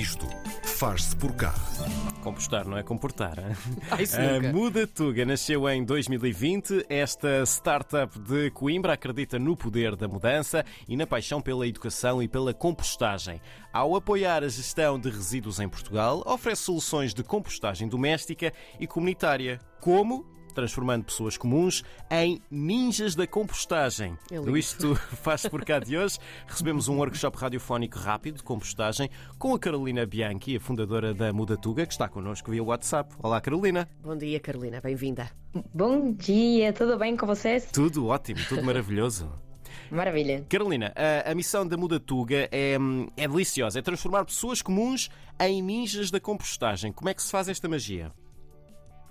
Isto faz-se por cá. Compostar, não é comportar. hein? Ai, A. Muda Tuga nasceu em 2020. Esta startup de Coimbra acredita no poder da mudança e na paixão pela educação e pela compostagem. Ao apoiar a gestão de resíduos em Portugal, oferece soluções de compostagem doméstica e comunitária. Como? Transformando pessoas comuns em ninjas da compostagem. É. No Isto Faz Por Cá de hoje, recebemos um workshop radiofónico rápido de compostagem com a Carolina Bianchi, a fundadora da Muda Tuga, que está connosco via WhatsApp. Olá, Carolina. Bom dia, Carolina, bem-vinda. Bom dia, tudo bem com vocês? Tudo ótimo, tudo maravilhoso. Maravilha. Carolina, a, a missão da Muda Tuga é, é deliciosa, é transformar pessoas comuns em ninjas da compostagem. Como é que se faz esta magia?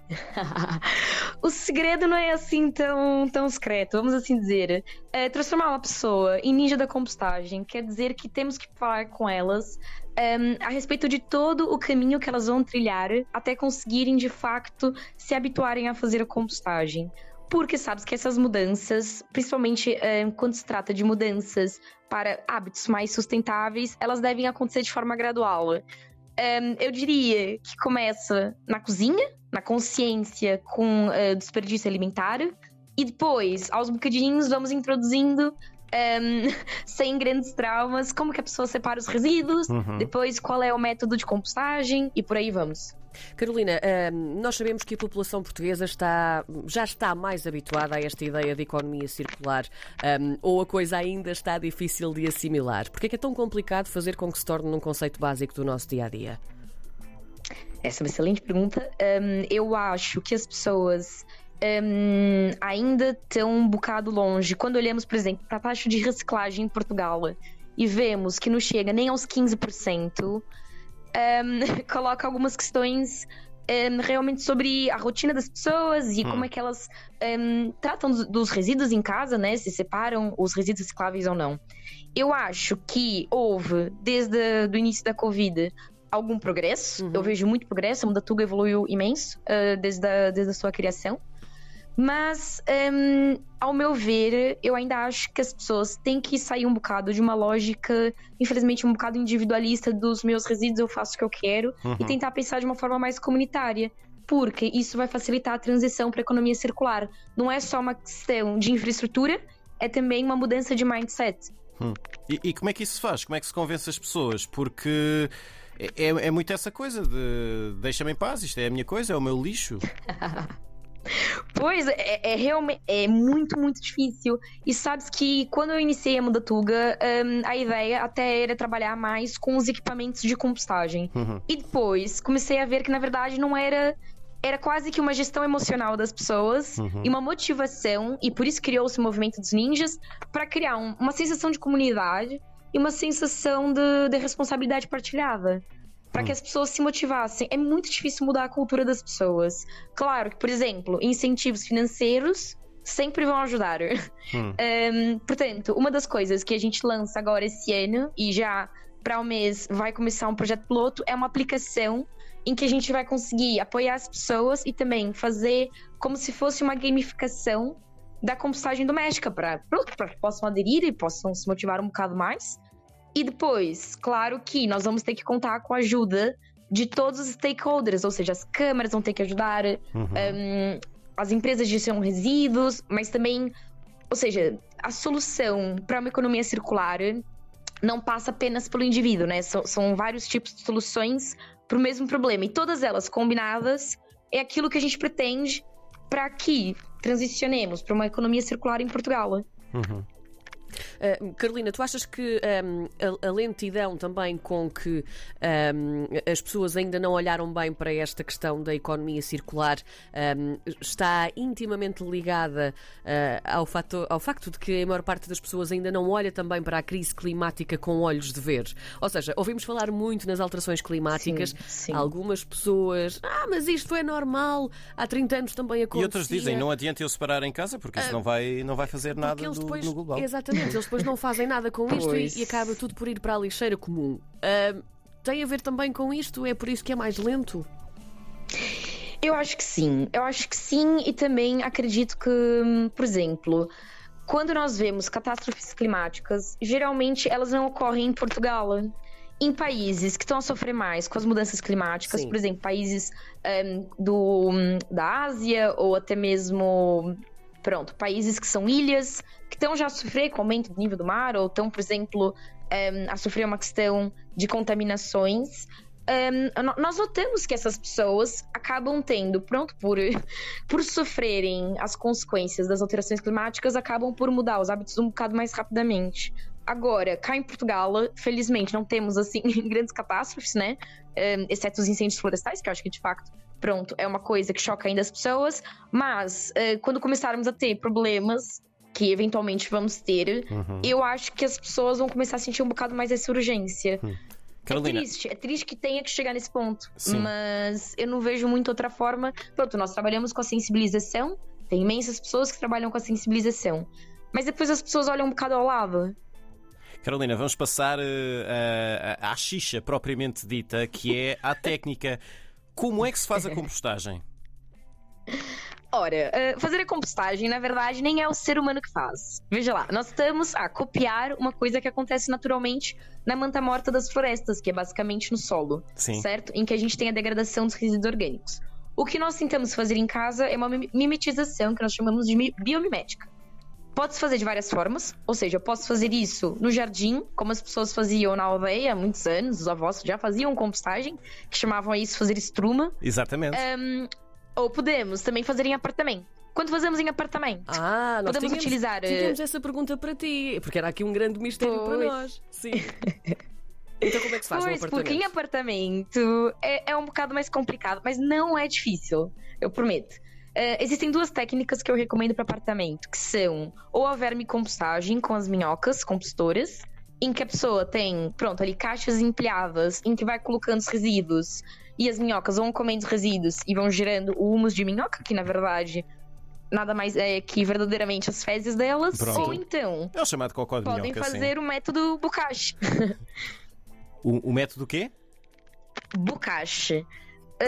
o segredo não é assim tão, tão secreto, vamos assim dizer. É, transformar uma pessoa em ninja da compostagem quer dizer que temos que falar com elas ehm, a respeito de todo o caminho que elas vão trilhar até conseguirem de facto se habituarem a fazer a compostagem. Porque sabes que essas mudanças, principalmente eh, quando se trata de mudanças para hábitos mais sustentáveis, elas devem acontecer de forma gradual. Ehm, eu diria que começa na cozinha, na consciência com eh, desperdício alimentar, e depois, aos bocadinhos, vamos introduzindo. Ehm, sem grandes traumas, como que a pessoa separa os resíduos, Uhum. depois qual é o método de compostagem e por aí vamos. Carolina, hum, nós sabemos que a população portuguesa está, já está mais habituada a esta ideia de economia circular, hum, ou a coisa ainda está difícil de assimilar. Porquê é que é tão complicado fazer com que se torne um conceito básico do nosso dia a dia? Essa é uma excelente pergunta. Eu acho que as pessoas hum, ainda estão um bocado longe. Quando olhamos, por exemplo, para a taxa de reciclagem em Portugal e vemos que não chega nem aos 15%, hum, coloca algumas questões hum, realmente sobre a rotina das pessoas e como é que elas hum, tratam dos, dos resíduos em casa, né? Se separam os resíduos recicláveis ou não. Eu acho que houve, desde o início da Covid, algum progresso. Uhum. Eu vejo muito progresso. A Mudatuga evoluiu imenso uh, desde, a, desde a sua criação. Mas, um, ao meu ver, eu ainda acho que as pessoas têm que sair um bocado de uma lógica, infelizmente, um bocado individualista dos meus resíduos, eu faço o que eu quero, Uhum. e tentar pensar de uma forma mais comunitária. Porque isso vai facilitar a transição para a economia circular. Não é só uma questão de infraestrutura, é também uma mudança de mindset. E, e como é que isso se faz? Como é que se convence as pessoas? Porque é, é- é muito essa coisa de deixa-me em paz, isto é a minha coisa, é o meu lixo. Pois, é, é realmente é muito, muito difícil. E sabes que quando eu iniciei a Mudatuga, hum, a ideia até era trabalhar mais com os equipamentos de compostagem. Uhum. E depois comecei a ver que, na verdade, não era. Era quase que uma gestão emocional das pessoas Uhum. e uma motivação, e por isso criou-se o movimento dos ninjas, para criar um- uma sensação de comunidade e uma sensação de, de responsabilidade partilhada. Para que as pessoas se motivassem. É muito difícil mudar a cultura das pessoas. Claro que, por exemplo, incentivos financeiros sempre vão ajudar. Hum. Hum, portanto, uma das coisas que a gente lança agora esse ano, e já para o mês vai começar um projeto piloto, é uma aplicação em que a gente vai conseguir apoiar as pessoas e também fazer como se fosse uma gamificação da compostagem doméstica, para que possam aderir e possam se motivar um bocado mais. E depois, claro que nós vamos ter que contar com a ajuda de todos os stakeholders, ou seja, as câmaras vão ter que ajudar, Uhum. hum, as empresas de gestão resíduos, mas também, ou seja, a solução para uma economia circular não passa apenas pelo indivíduo, né? São, são vários tipos de soluções para o mesmo problema. E todas elas combinadas é aquilo que a gente pretende para que transicionemos para uma economia circular em Portugal. Uhum. Uh, Carolina, tu achas que um, a, a lentidão também com que um, as pessoas ainda não olharam bem para esta questão da economia circular um, está intimamente ligada uh, ao, fato, ao facto de que a maior parte das pessoas ainda não olha também para a crise climática com olhos de ver? Ou seja, ouvimos falar muito nas alterações climáticas, Sim, sim. algumas pessoas, ah, mas isto é normal, há 30 anos também acontecia. E outras dizem, não adianta eu separar em casa, porque isso não, vai, não vai fazer nada do- depois, no global. Exatamente, eles depois não fazem nada com isto e, e acaba tudo por ir para a lixeira comum. Ah, tem a ver também com isto? É por isso que é mais lento? Eu acho que sim, eu acho que sim, e também acredito que, hum, por exemplo, quando nós vemos catástrofes climáticas, geralmente elas não ocorrem em Portugal. em países que estão a sofrer mais com as mudanças climáticas, Sim. por exemplo, países um, do, da Ásia ou até mesmo, pronto, países que são ilhas, que estão já a sofrer com o aumento do nível do mar, ou estão, por exemplo, um, a sofrer uma questão de contaminações. Um, no- nós notamos que essas pessoas acabam tendo, pronto, por, por sofrerem as consequências das alterações climáticas, acabam por mudar os hábitos um bocado mais rapidamente. Agora, cá em Portugal, felizmente, não temos, assim, grandes catástrofes, né? Um, exceto os incêndios florestais, que eu acho que, de facto, pronto, é uma coisa que choca ainda as pessoas. Mas, eh, quando começarmos a ter problemas, que eventualmente vamos ter, Uhum. eu acho que as pessoas vão começar a sentir um bocado mais essa urgência. Carolina, É triste, é triste que tenha que chegar nesse ponto. Sim. Mas eu não vejo muito outra forma. Pronto, nós trabalhamos com a sensibilização, tem imensas pessoas que trabalham com a sensibilização. Mas depois as pessoas olham um bocado ao lado. Carolina, vamos passar a- a- à xixa propriamente dita, que é a técnica. Como é que se faz a compostagem? Ora, eh, fazer a compostagem, na verdade, nem é o ser humano que faz. Veja lá, nós estamos a copiar uma coisa que acontece naturalmente na manta morta das florestas, que é basicamente no solo, Sim. certo? Em que a gente tem a degradação dos resíduos orgânicos. O que nós tentamos fazer em casa é uma mim- mimetização, que nós chamamos de mi- biomimética. Pode-se fazer de várias formas, ou seja, eu posso fazer isso no jardim, como as pessoas faziam na aldeia há muitos anos, os avós já faziam compostagem, que chamavam isso fazer estruma. Exatamente. Ahm, ou podemos também fazer em apartamento. Quando fazemos em apartamento, Ah, nós podemos tínhamos, utilizar. eh, tínhamos essa pergunta para ti, porque era aqui um grande mistério para Pois. nós. Sim. então como é que se faz Pois, apartamento? porque em apartamento é, é um bocado mais complicado, mas não é difícil, eu prometo. Eh, existem duas técnicas que eu recomendo para apartamento, que são ou a vermicompostagem com as minhocas compostoras, em que a pessoa tem, pronto, ali caixas empilhadas, em que vai colocando os resíduos e as minhocas vão comendo os resíduos e vão gerando o humus de minhoca, que na verdade nada mais é que verdadeiramente as fezes delas, Pronto. ou então É o chamado cocó de podem minhoca, sim. fazer o método Bukashi. O, o método quê? Bukashi.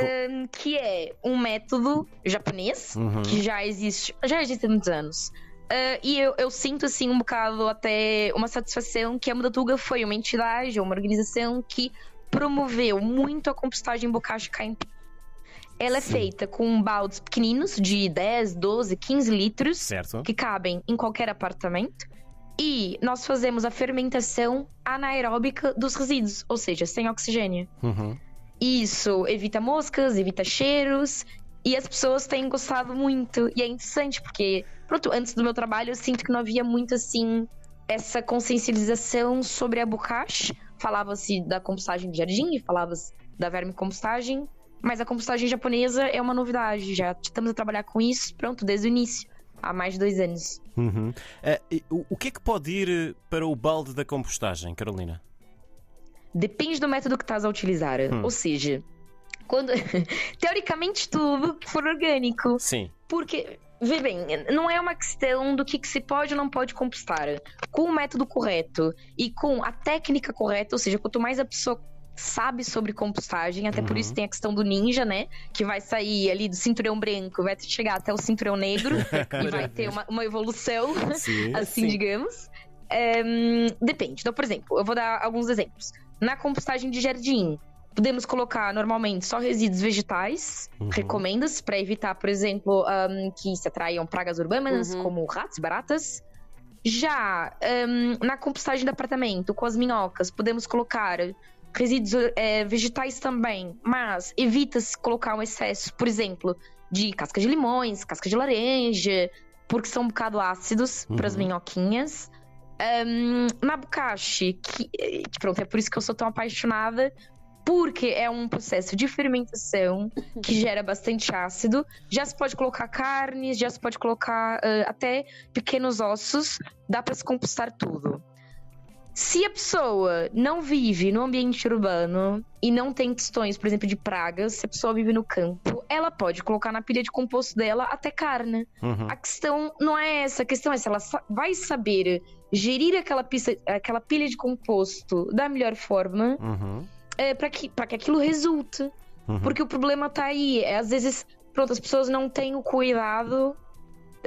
Hum, que é um método japonês Uhum. que já existe, já existe há muitos anos. Ah, e eu, eu sinto assim um bocado até uma satisfação que a Mudatuga foi uma entidade ou uma organização que promoveu muito a compostagem cá em Ela é Sim. feita com baldes pequeninos de 10, 12, 15 litros Certo. que cabem em qualquer apartamento. E nós fazemos a fermentação anaeróbica dos resíduos, ou seja, sem oxigênio. Uhum. Isso evita moscas, evita cheiros. E as pessoas têm gostado muito. E é interessante, porque, pronto, antes do meu trabalho eu sinto que não havia muito assim essa consciencialização sobre a bucache. Falava-se da compostagem de jardim, falava-se da vermicompostagem. Mas a compostagem japonesa é uma novidade. Já estamos a trabalhar com isso, pronto, desde o início. Há mais de dois anos. Uhum. E o, o que é que pode ir eh, para o balde da compostagem, Carolina? Depende do método que estás a utilizar. Hum. Ou seja, quando. Teoricamente, tudo que for orgânico. Sim. Porque, vê bem, não é uma questão do que, que se pode ou não pode compostar. Com o método correto e com a técnica correta, ou seja, quanto mais a pessoa sabe sobre compostagem, até por Uhum. isso tem a questão do ninja, né? Que vai sair ali do cinturão branco, vai chegar até o cinturão negro e vai ter uma, uma evolução Sim. assim, sim. digamos. Depende. Então, por exemplo, eu vou dar alguns exemplos. Na compostagem de jardim, podemos colocar normalmente só resíduos vegetais, Uhum. recomenda-se, para evitar, por exemplo, ahm, que se atraiam pragas urbanas, Uhum. como ratos, baratas. Já ahm, na compostagem de apartamento, com as minhocas, podemos colocar resíduos eh, vegetais também, mas evita-se colocar um excesso, por exemplo, de casca de limões, casca de laranja, porque são um bocado ácidos para as Uhum. minhoquinhas. Ahm, na bucache, que, que pronto, é por isso que eu sou tão apaixonada, porque é um processo de fermentação que gera bastante ácido. Já se pode colocar carnes, já se pode colocar ah, até pequenos ossos, dá para se compostar tudo. Se a pessoa não vive no ambiente urbano e não tem questões, por exemplo, de pragas, se a pessoa vive no campo, ela pode colocar na pilha de composto dela até carne. Uhum. A questão não é essa, a questão é se ela vai saber gerir aquela, pista, aquela pilha de composto da melhor forma Uhum. é, para que, pra que aquilo resulte. Uhum. Porque o problema tá aí. É, às vezes, pronto, as pessoas não têm o cuidado,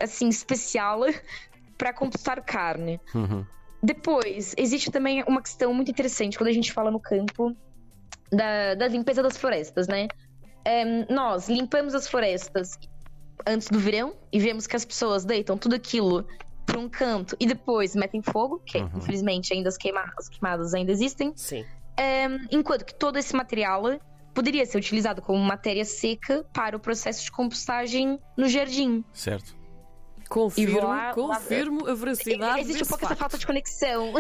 assim, especial para compostar carne. Uhum. depois, existe também uma questão muito interessante quando a gente fala no campo da, da limpeza das florestas, né? Um, nós limpamos as florestas antes do verão e vemos que as pessoas deitam tudo aquilo para um canto e depois metem fogo, que uhum. infelizmente ainda as, queima as queimadas ainda existem. Sim. Um, enquanto que todo esse material poderia ser utilizado como matéria seca para o processo de compostagem no jardim. Certo. Confirmo, lá, confirmo lá, a veracidade. Existe um pouco essa falta de conexão.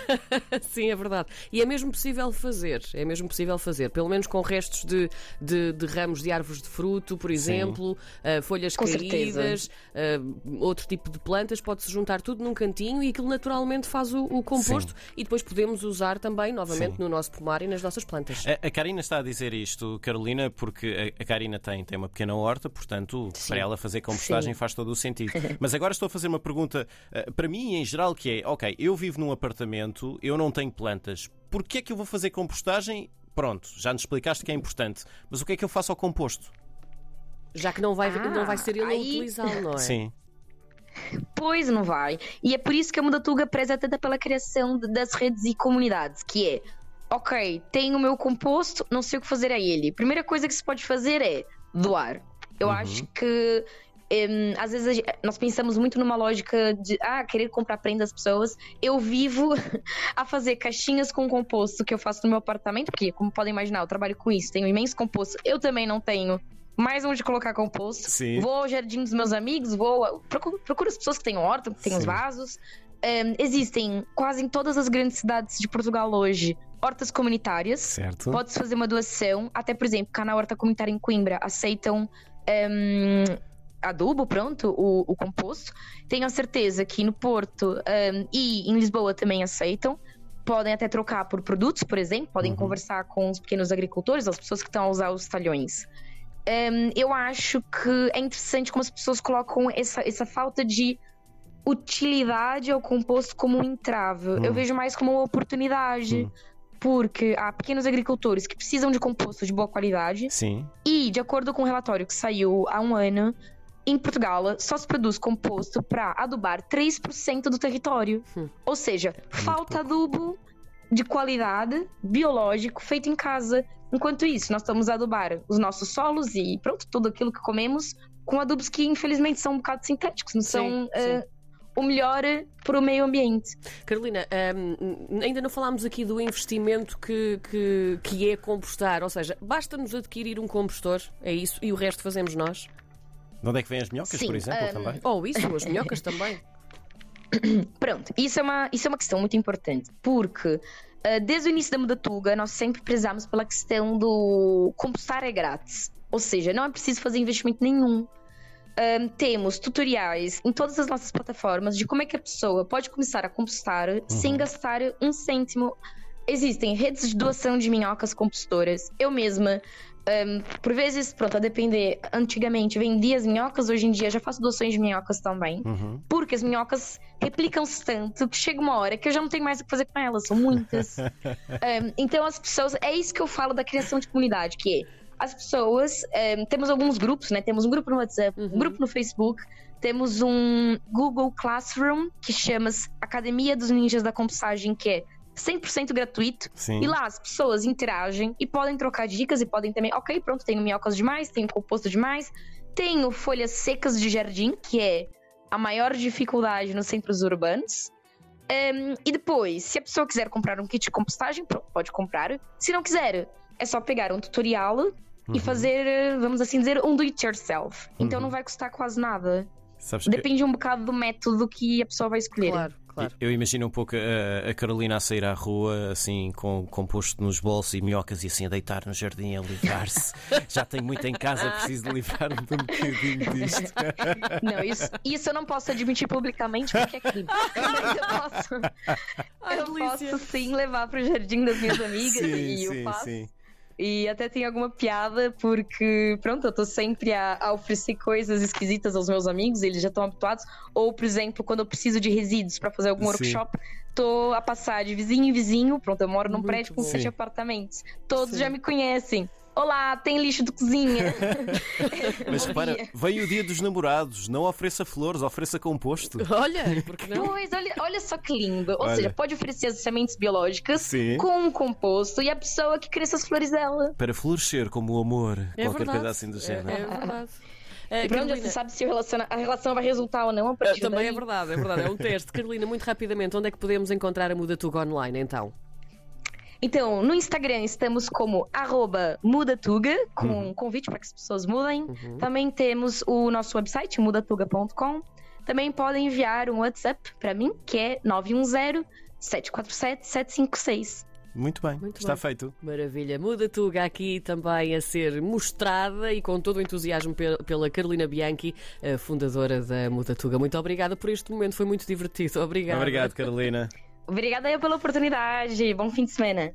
Sim, é verdade. E é mesmo possível fazer, é mesmo possível fazer, pelo menos com restos de, de, de ramos de árvores de fruto, por exemplo, uh, folhas com caídas, uh, outro tipo de plantas, pode-se juntar tudo num cantinho e aquilo naturalmente faz o, o composto Sim. e depois podemos usar também novamente Sim. no nosso pomar e nas nossas plantas. A, a, Karina está a dizer isto, Carolina, porque a, a Karina tem, tem uma pequena horta, portanto, Sim. para ela fazer compostagem faz todo o sentido. Mas agora estou a fazer uma pergunta uh, para mim em geral que é, ok, eu vivo num apartamento, eu não tenho plantas, porquê é que eu vou fazer compostagem? Pronto, já nos explicaste que é importante, mas o que é que eu faço ao composto? Já que não vai, ah, não vai ser ele aí... a utilizá-lo, não é? Sim. Pois não vai. E é por isso que a Mudatuga preza tanto pela criação das redes e comunidades, que é, ok, tenho o meu composto, não sei o que fazer a ele. Primeira coisa que se pode fazer é doar. Eu uhum. acho que um, às vezes nós pensamos muito numa lógica de ah, querer comprar prenda às pessoas. Eu vivo a fazer caixinhas com composto que eu faço no meu apartamento, porque, como podem imaginar, eu trabalho com isso, tenho imenso composto. Eu também não tenho mais onde colocar composto. Sim. Vou ao jardim dos meus amigos, vou. Procuro, procuro as pessoas que têm horta, que têm os vasos. Um, existem quase em todas as grandes cidades de Portugal hoje hortas comunitárias. Certo. Pode-se fazer uma doação. Até, por exemplo, cá na Horta Comunitária em Coimbra aceitam um, adubo, pronto, o, o composto. Tenho a certeza que no Porto um, e em Lisboa também aceitam. Podem até trocar por produtos, por exemplo, podem uhum. conversar com os pequenos agricultores, as pessoas que estão a usar os talhões. Um, eu acho que é interessante como as pessoas colocam essa, essa falta de utilidade ao composto como um entrave. Eu vejo mais como uma oportunidade. Uhum porque há pequenos agricultores que precisam de composto de boa qualidade. Sim. E, de acordo com o um relatório que saiu há um ano, em Portugal só se produz composto para adubar 3% do território. Hum. Ou seja, é falta adubo de qualidade, biológico, feito em casa. Enquanto isso, nós estamos a adubar os nossos solos e pronto, tudo aquilo que comemos com adubos que infelizmente são um bocado sintéticos, não sim, são sim. Uh, o melhor para o meio ambiente. Carolina, um, ainda não falámos aqui do investimento que, que, que é compostar, ou seja, basta-nos adquirir um compostor, é isso, e o resto fazemos nós? De onde é que vêm as minhocas, Sim, por exemplo, um... também? Ou oh, isso, as minhocas também. Pronto, isso é, uma, isso é uma questão muito importante, porque uh, desde o início da Mudatuga nós sempre prezamos pela questão do compostar é grátis. Ou seja, não é preciso fazer investimento nenhum. Um, temos tutoriais em todas as nossas plataformas de como é que a pessoa pode começar a compostar uhum. sem gastar um cêntimo. Existem redes de doação de minhocas compostoras. Eu mesma um, por vezes, pronto, a depender, antigamente vendia as minhocas, hoje em dia já faço doações de minhocas também. Uhum. Porque as minhocas replicam-se tanto que chega uma hora que eu já não tenho mais o que fazer com elas, são muitas. um, então as pessoas, é isso que eu falo da criação de comunidade, que as pessoas, um, temos alguns grupos, né? Temos um grupo no WhatsApp, uhum. um grupo no Facebook, temos um Google Classroom que chama-se Academia dos Ninjas da Compostagem, que é 100% gratuito. Sim. E lá as pessoas interagem e podem trocar dicas e podem também, ok, pronto, tenho minhocas demais, tenho composto demais, tenho folhas secas de jardim, que é a maior dificuldade nos centros urbanos. Um, e depois, se a pessoa quiser comprar um kit de compostagem, pronto, pode comprar. Se não quiser, é só pegar um tutorial uhum. e fazer, vamos assim dizer, um do it yourself. Então uhum. não vai custar quase nada. Depende que... um bocado do método que a pessoa vai escolher. Claro claro. Eu imagino um pouco a, a, Carolina a sair à rua, assim, com composto nos bolsos e minhocas e assim a deitar no jardim a livrar-se. Já tenho muito em casa, preciso de livrar-me de um bocadinho disto. Não, isso, isso eu não posso admitir publicamente porque é crime. Mas eu posso, Ai, eu posso sim levar para o jardim das minhas amigas sim, e eu sim, faço. Sim. E até tem alguma piada, porque, pronto, eu tô sempre a, a oferecer coisas esquisitas aos meus amigos, eles já estão habituados. Ou, por exemplo, quando eu preciso de resíduos para fazer algum Sim. workshop, tô a passar de vizinho em vizinho. Pronto, eu moro num Muito prédio com sete apartamentos. Todos Sim. já me conhecem. Olá, tem lixo de cozinha. Mas repara, veio o dia dos namorados, não ofereça flores, ofereça composto. Olha, porque não? Pois, olha, olha só que lindo. Ou Olha. seja, pode oferecer as sementes biológicas Sim. com um composto e a pessoa que cresça as flores dela. Para florescer como o amor, É qualquer verdade. coisa assim do É, género. é verdade. E Uh, pronto, já Carolina, se sabe se a relação vai resultar ou não a partir também daí. é verdade, é verdade. É um teste. Carolina, muito rapidamente, onde é que podemos encontrar a Muda Tuga online então? Então, no Instagram estamos como arroba mudatuga, com Uhum. um convite para que as pessoas mudem. Também temos o nosso website, mudatuga.com. Também podem enviar um WhatsApp para mim, que é 910-747-756. Muito bem, Muito está bem. feito. Maravilha. Muda Tuga aqui também a ser mostrada e com todo o entusiasmo pe- pela Carolina Bianchi, a fundadora da Muda Tuga. Muito obrigada por este momento, foi muito divertido. Obrigada. Obrigado, Carolina. Obrigada aí pela oportunidade. Bom fim de semana.